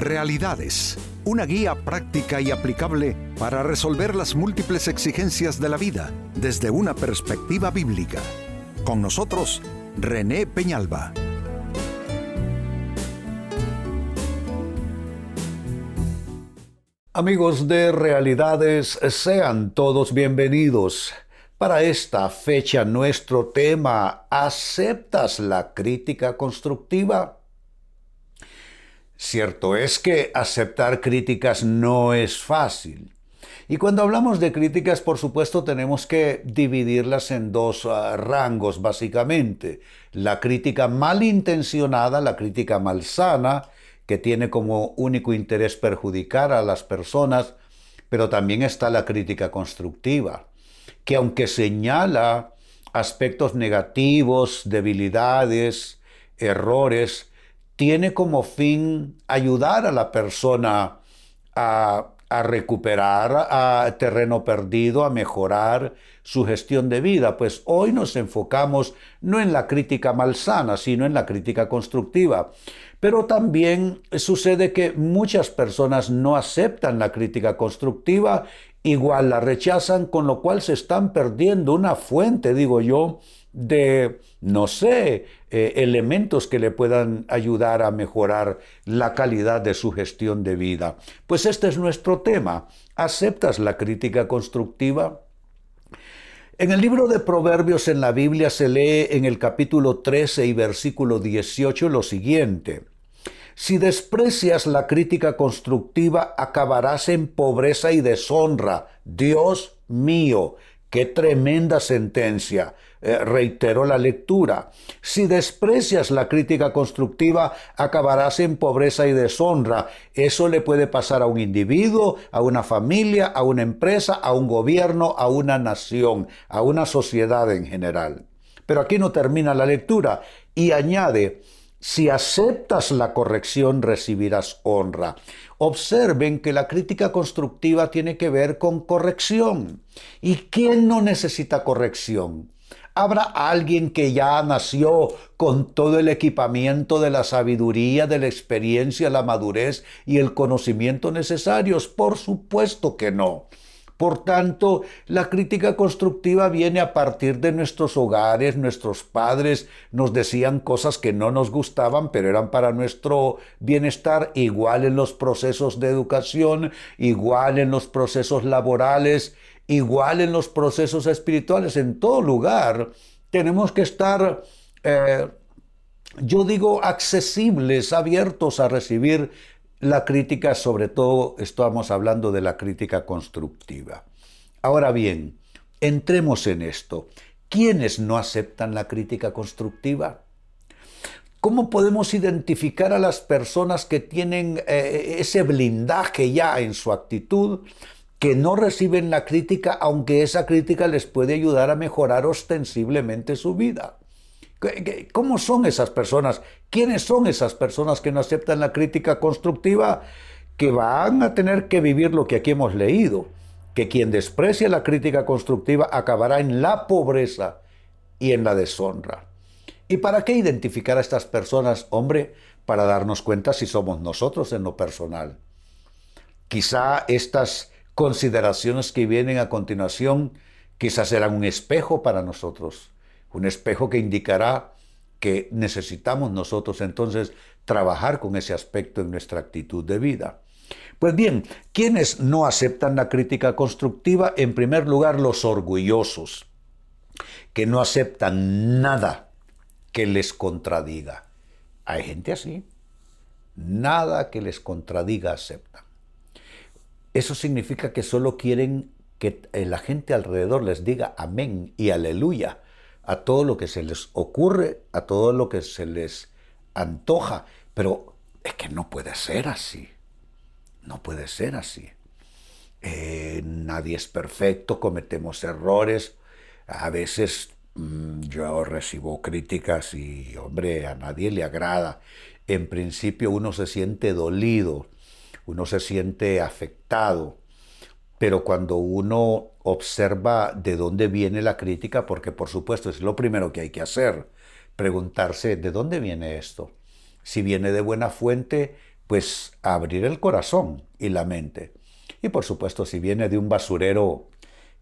Realidades, una guía práctica y aplicable para resolver las múltiples exigencias de la vida desde una perspectiva bíblica. Con nosotros, René Peñalba. Amigos de Realidades, sean todos bienvenidos. Para esta fecha nuestro tema, ¿aceptas la crítica constructiva? Cierto es que aceptar críticas no es fácil. Y cuando hablamos de críticas, por supuesto, tenemos que dividirlas en dos uh, rangos, básicamente. La crítica malintencionada, la crítica malsana, que tiene como único interés perjudicar a las personas, pero también está la crítica constructiva, que aunque señala aspectos negativos, debilidades, errores, tiene como fin ayudar a la persona a, recuperar a terreno perdido, a mejorar su gestión de vida. Pues hoy nos enfocamos no en la crítica malsana, sino en la crítica constructiva. Pero también sucede que muchas personas no aceptan la crítica constructiva, igual la rechazan, con lo cual se están perdiendo una fuente, digo yo, de, no sé, eh, elementos que le puedan ayudar a mejorar la calidad de su gestión de vida. Pues este es nuestro tema. ¿Aceptas la crítica constructiva? En el libro de Proverbios en la Biblia se lee en el capítulo 13 y versículo 18 lo siguiente. Si desprecias la crítica constructiva, acabarás en pobreza y deshonra. Dios mío, qué tremenda sentencia. Eh, reiteró la lectura. Si desprecias la crítica constructiva, acabarás en pobreza y deshonra. Eso le puede pasar a un individuo, a una familia, a una empresa, a un gobierno, a una nación, a una sociedad en general. Pero aquí no termina la lectura y añade, si aceptas la corrección, recibirás honra. Observen que la crítica constructiva tiene que ver con corrección. ¿Y quién no necesita corrección? ¿Habrá alguien que ya nació con todo el equipamiento de la sabiduría, de la experiencia, la madurez y el conocimiento necesarios? Por supuesto que no. Por tanto, la crítica constructiva viene a partir de nuestros hogares, nuestros padres. Nos decían cosas que no nos gustaban, pero eran para nuestro bienestar, igual en los procesos de educación, igual en los procesos laborales, igual en los procesos espirituales, en todo lugar, tenemos que estar, eh, yo digo, accesibles, abiertos a recibir la crítica, sobre todo estamos hablando de la crítica constructiva. Ahora bien, entremos en esto. ¿Quiénes no aceptan la crítica constructiva? ¿Cómo podemos identificar a las personas que tienen eh, ese blindaje ya en su actitud que no reciben la crítica, aunque esa crítica les puede ayudar a mejorar ostensiblemente su vida. ¿Cómo son esas personas? ¿Quiénes son esas personas que no aceptan la crítica constructiva? Que van a tener que vivir lo que aquí hemos leído, que quien desprecia la crítica constructiva acabará en la pobreza y en la deshonra. ¿Y para qué identificar a estas personas, hombre? Para darnos cuenta si somos nosotros en lo personal. Quizá estas consideraciones que vienen a continuación quizás serán un espejo para nosotros, un espejo que indicará que necesitamos nosotros entonces trabajar con ese aspecto en nuestra actitud de vida. Pues bien, ¿quiénes no aceptan la crítica constructiva? En primer lugar, los orgullosos, que no aceptan nada que les contradiga. Hay gente así. Nada que les contradiga aceptan. Eso significa que solo quieren que la gente alrededor les diga amén y aleluya a todo lo que se les ocurre, a todo lo que se les antoja. Pero es que no puede ser así. No puede ser así. Eh, nadie es perfecto, cometemos errores. A veces mm, yo recibo críticas y, hombre, a nadie le agrada. En principio uno se siente dolido uno se siente afectado, pero cuando uno observa de dónde viene la crítica, porque por supuesto es lo primero que hay que hacer, preguntarse de dónde viene esto. Si viene de buena fuente, pues abrir el corazón y la mente. Y por supuesto, si viene de un basurero,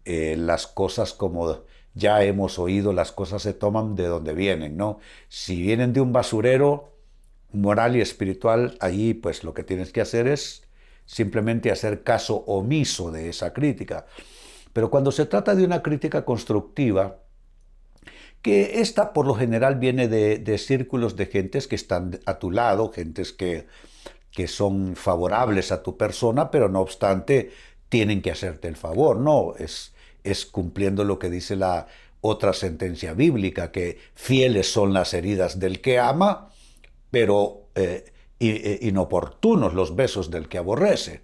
eh, las cosas como ya hemos oído, las cosas se toman de donde vienen, ¿no? Si vienen de un basurero moral y espiritual, ahí pues lo que tienes que hacer es simplemente hacer caso omiso de esa crítica. Pero cuando se trata de una crítica constructiva, que esta por lo general viene de, círculos de gentes que están a tu lado, gentes que, que son favorables a tu persona, pero no obstante tienen que hacerte el favor, no, es, es cumpliendo lo que dice la otra sentencia bíblica, que fieles son las heridas del que ama, pero eh, inoportunos los besos del que aborrece.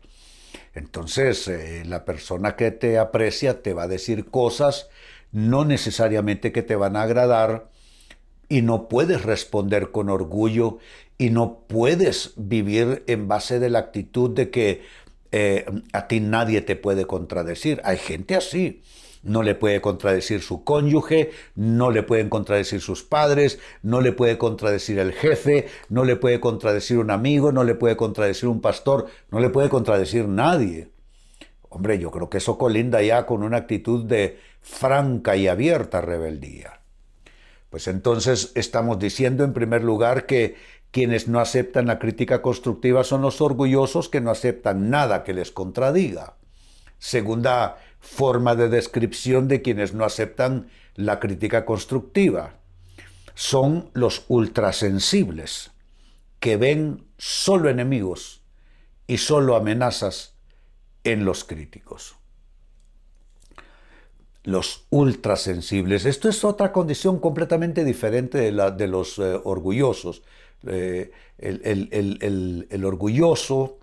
Entonces, eh, la persona que te aprecia te va a decir cosas no necesariamente que te van a agradar y no puedes responder con orgullo y no puedes vivir en base de la actitud de que eh, a ti nadie te puede contradecir. Hay gente así. No le puede contradecir su cónyuge, no le pueden contradecir sus padres, no le puede contradecir el jefe, no le puede contradecir un amigo, no le puede contradecir un pastor, no le puede contradecir nadie. Hombre, yo creo que eso colinda ya con una actitud de franca y abierta rebeldía. Pues entonces estamos diciendo en primer lugar que quienes no aceptan la crítica constructiva son los orgullosos que no aceptan nada que les contradiga. Segunda forma de descripción de quienes no aceptan la crítica constructiva. Son los ultrasensibles, que ven solo enemigos y solo amenazas en los críticos. Los ultrasensibles. Esto es otra condición completamente diferente de la de los eh, orgullosos. Eh, el, orgulloso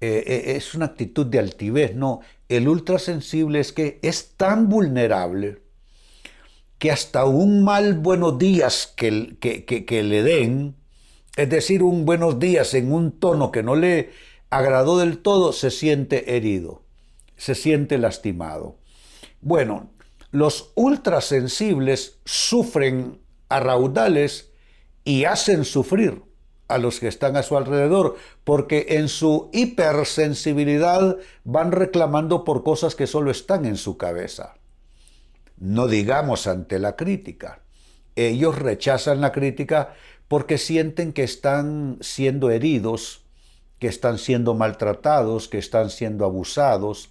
eh, es una actitud de altivez, no. El ultrasensible es que es tan vulnerable que hasta un mal buenos días que, que le den, es decir, un buenos días en un tono que no le agradó del todo, se siente herido, se siente lastimado. Bueno, los ultrasensibles sufren a raudales y hacen sufrir a los que están a su alrededor, porque en su hipersensibilidad van reclamando por cosas que solo están en su cabeza. No digamos ante la crítica. Ellos rechazan la crítica porque sienten que están siendo heridos que están siendo maltratados, que están siendo abusados.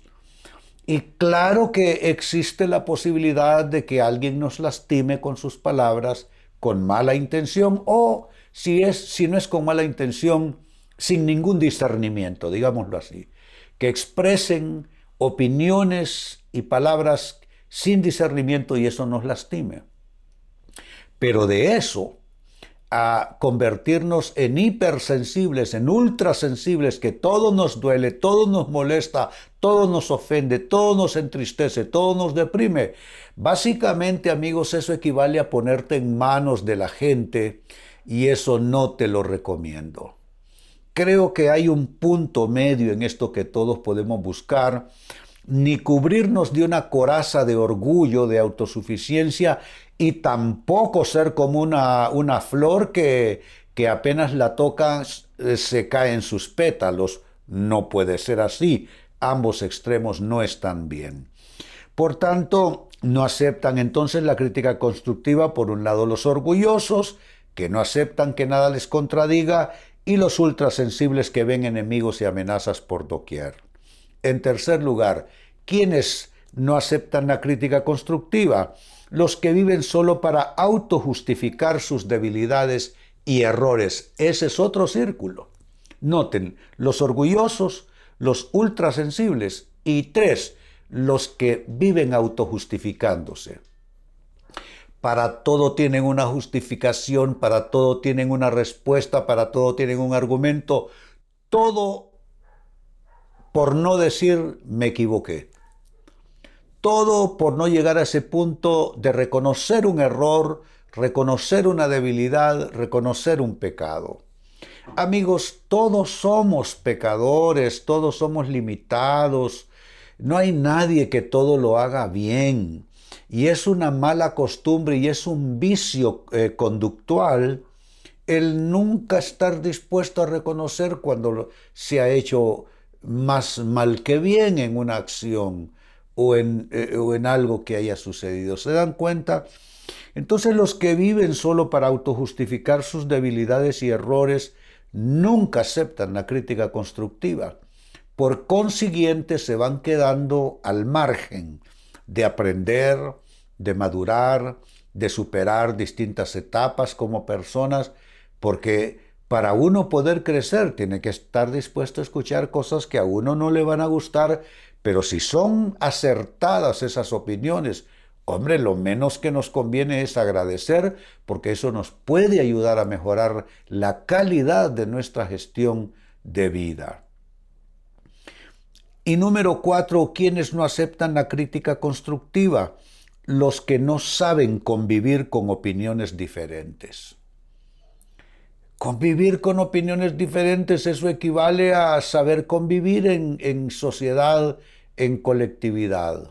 Y claro que existe la posibilidad de que alguien nos lastime con sus palabras con mala intención o si es si no es con mala intención sin ningún discernimiento, digámoslo así, que expresen opiniones y palabras sin discernimiento y eso nos lastime. Pero de eso a convertirnos en hipersensibles, en ultrasensibles, que todo nos duele, todo nos molesta, todo nos ofende, todo nos entristece, todo nos deprime. Básicamente, amigos, eso equivale a ponerte en manos de la gente y eso no te lo recomiendo. Creo que hay un punto medio en esto que todos podemos buscar, ni cubrirnos de una coraza de orgullo, de autosuficiencia y tampoco ser como una, una flor que, que apenas la tocas eh, se cae en sus pétalos. No puede ser así. Ambos extremos no están bien. Por tanto, no aceptan entonces la crítica constructiva, por un lado los orgullosos, que no aceptan que nada les contradiga, y los ultrasensibles que ven enemigos y amenazas por doquier. En tercer lugar, ¿quiénes no aceptan la crítica constructiva? los que viven solo para autojustificar sus debilidades y errores. Ese es otro círculo. Noten, los orgullosos, los ultrasensibles y tres, los que viven autojustificándose. Para todo tienen una justificación, para todo tienen una respuesta, para todo tienen un argumento, todo por no decir me equivoqué. Todo por no llegar a ese punto de reconocer un error, reconocer una debilidad, reconocer un pecado. Amigos, todos somos pecadores, todos somos limitados. No hay nadie que todo lo haga bien. Y es una mala costumbre y es un vicio eh, conductual el nunca estar dispuesto a reconocer cuando se ha hecho más mal que bien en una acción o en, eh, o en algo que haya sucedido. ¿Se dan cuenta? Entonces los que viven solo para autojustificar sus debilidades y errores nunca aceptan la crítica constructiva. Por consiguiente se van quedando al margen de aprender, de madurar, de superar distintas etapas como personas porque para uno poder crecer tiene que estar dispuesto a escuchar cosas que a uno no le van a gustar, pero si son acertadas esas opiniones, hombre, lo menos que nos conviene es agradecer porque eso nos puede ayudar a mejorar la calidad de nuestra gestión de vida. Y número cuatro, quienes no aceptan la crítica constructiva, los que no saben convivir con opiniones diferentes. Convivir con opiniones diferentes, eso equivale a saber convivir en, sociedad, en colectividad.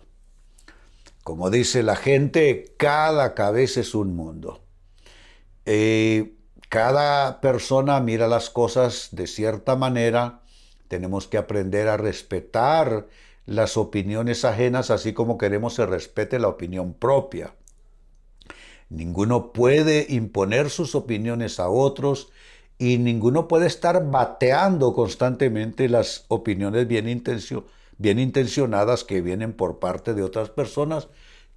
Como dice la gente, cada cabeza es un mundo. Eh, cada persona mira las cosas de cierta manera. Tenemos que aprender a respetar las opiniones ajenas, así como queremos se respete la opinión propia. Ninguno puede imponer sus opiniones a otros y ninguno puede estar bateando constantemente las opiniones bien, intencionadas que vienen por parte de otras personas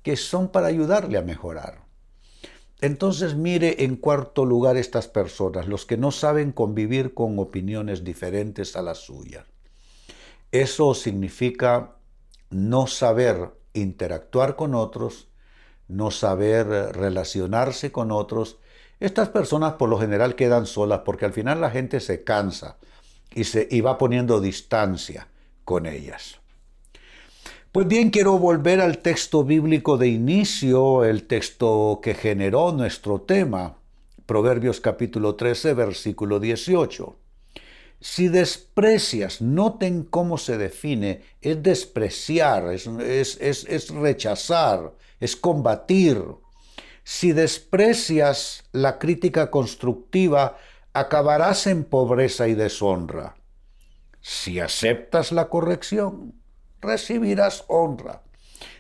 que son para ayudarle a mejorar. Entonces mire en cuarto lugar estas personas, los que no saben convivir con opiniones diferentes a las suyas. Eso significa no saber interactuar con otros, no saber relacionarse con otros estas personas por lo general quedan solas porque al final la gente se cansa y, se, va poniendo distancia con ellas. Pues bien, quiero volver al texto bíblico de inicio, el texto que generó nuestro tema, Proverbios capítulo 13, versículo 18. Si desprecias, noten cómo se define, es despreciar, es, es rechazar, es combatir. Si desprecias la crítica constructiva, acabarás en pobreza y deshonra. Si aceptas la corrección, recibirás honra.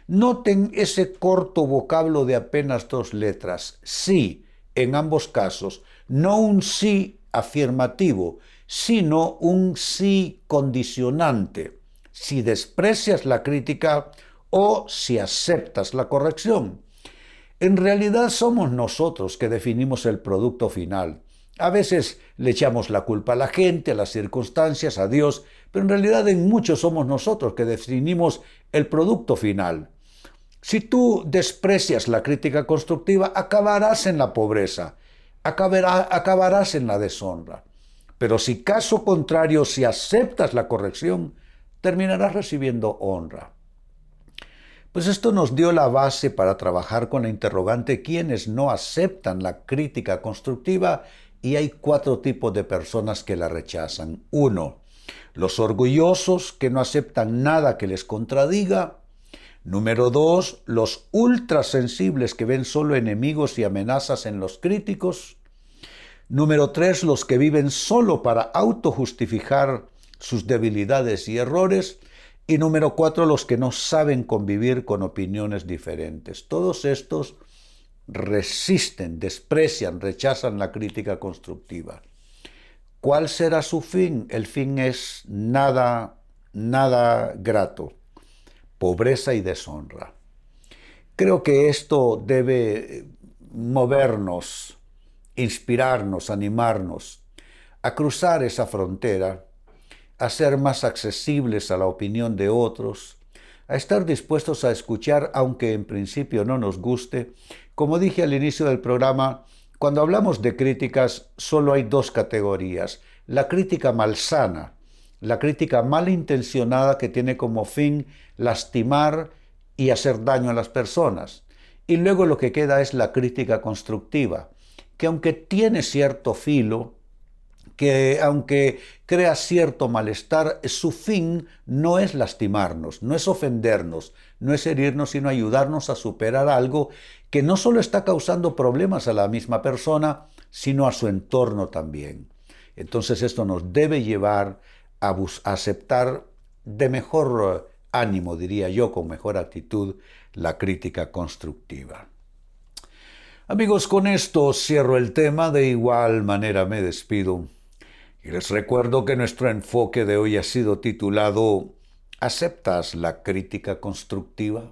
Noten ese corto vocablo de apenas dos letras, sí, en ambos casos, no un sí afirmativo, sino un sí condicionante. Si desprecias la crítica o si aceptas la corrección. En realidad somos nosotros que definimos el producto final. A veces le echamos la culpa a la gente, a las circunstancias, a Dios, pero en realidad en muchos somos nosotros que definimos el producto final. Si tú desprecias la crítica constructiva, acabarás en la pobreza, acabarás en la deshonra. Pero si caso contrario, si aceptas la corrección, terminarás recibiendo honra. Pues esto nos dio la base para trabajar con la interrogante quienes no aceptan la crítica constructiva y hay cuatro tipos de personas que la rechazan. Uno, los orgullosos que no aceptan nada que les contradiga. Número dos, los ultrasensibles que ven solo enemigos y amenazas en los críticos. Número tres, los que viven solo para autojustificar sus debilidades y errores. Y número cuatro, los que no saben convivir con opiniones diferentes. Todos estos resisten, desprecian, rechazan la crítica constructiva. ¿Cuál será su fin? El fin es nada, nada grato, pobreza y deshonra. Creo que esto debe movernos, inspirarnos, animarnos a cruzar esa frontera a ser más accesibles a la opinión de otros, a estar dispuestos a escuchar aunque en principio no nos guste. Como dije al inicio del programa, cuando hablamos de críticas solo hay dos categorías. La crítica malsana, la crítica malintencionada que tiene como fin lastimar y hacer daño a las personas. Y luego lo que queda es la crítica constructiva, que aunque tiene cierto filo, que aunque crea cierto malestar, su fin no es lastimarnos, no es ofendernos, no es herirnos, sino ayudarnos a superar algo que no solo está causando problemas a la misma persona, sino a su entorno también. Entonces esto nos debe llevar a, aceptar de mejor eh, ánimo, diría yo, con mejor actitud, la crítica constructiva. Amigos, con esto cierro el tema, de igual manera me despido. Y les recuerdo que nuestro enfoque de hoy ha sido titulado ¿Aceptas la crítica constructiva?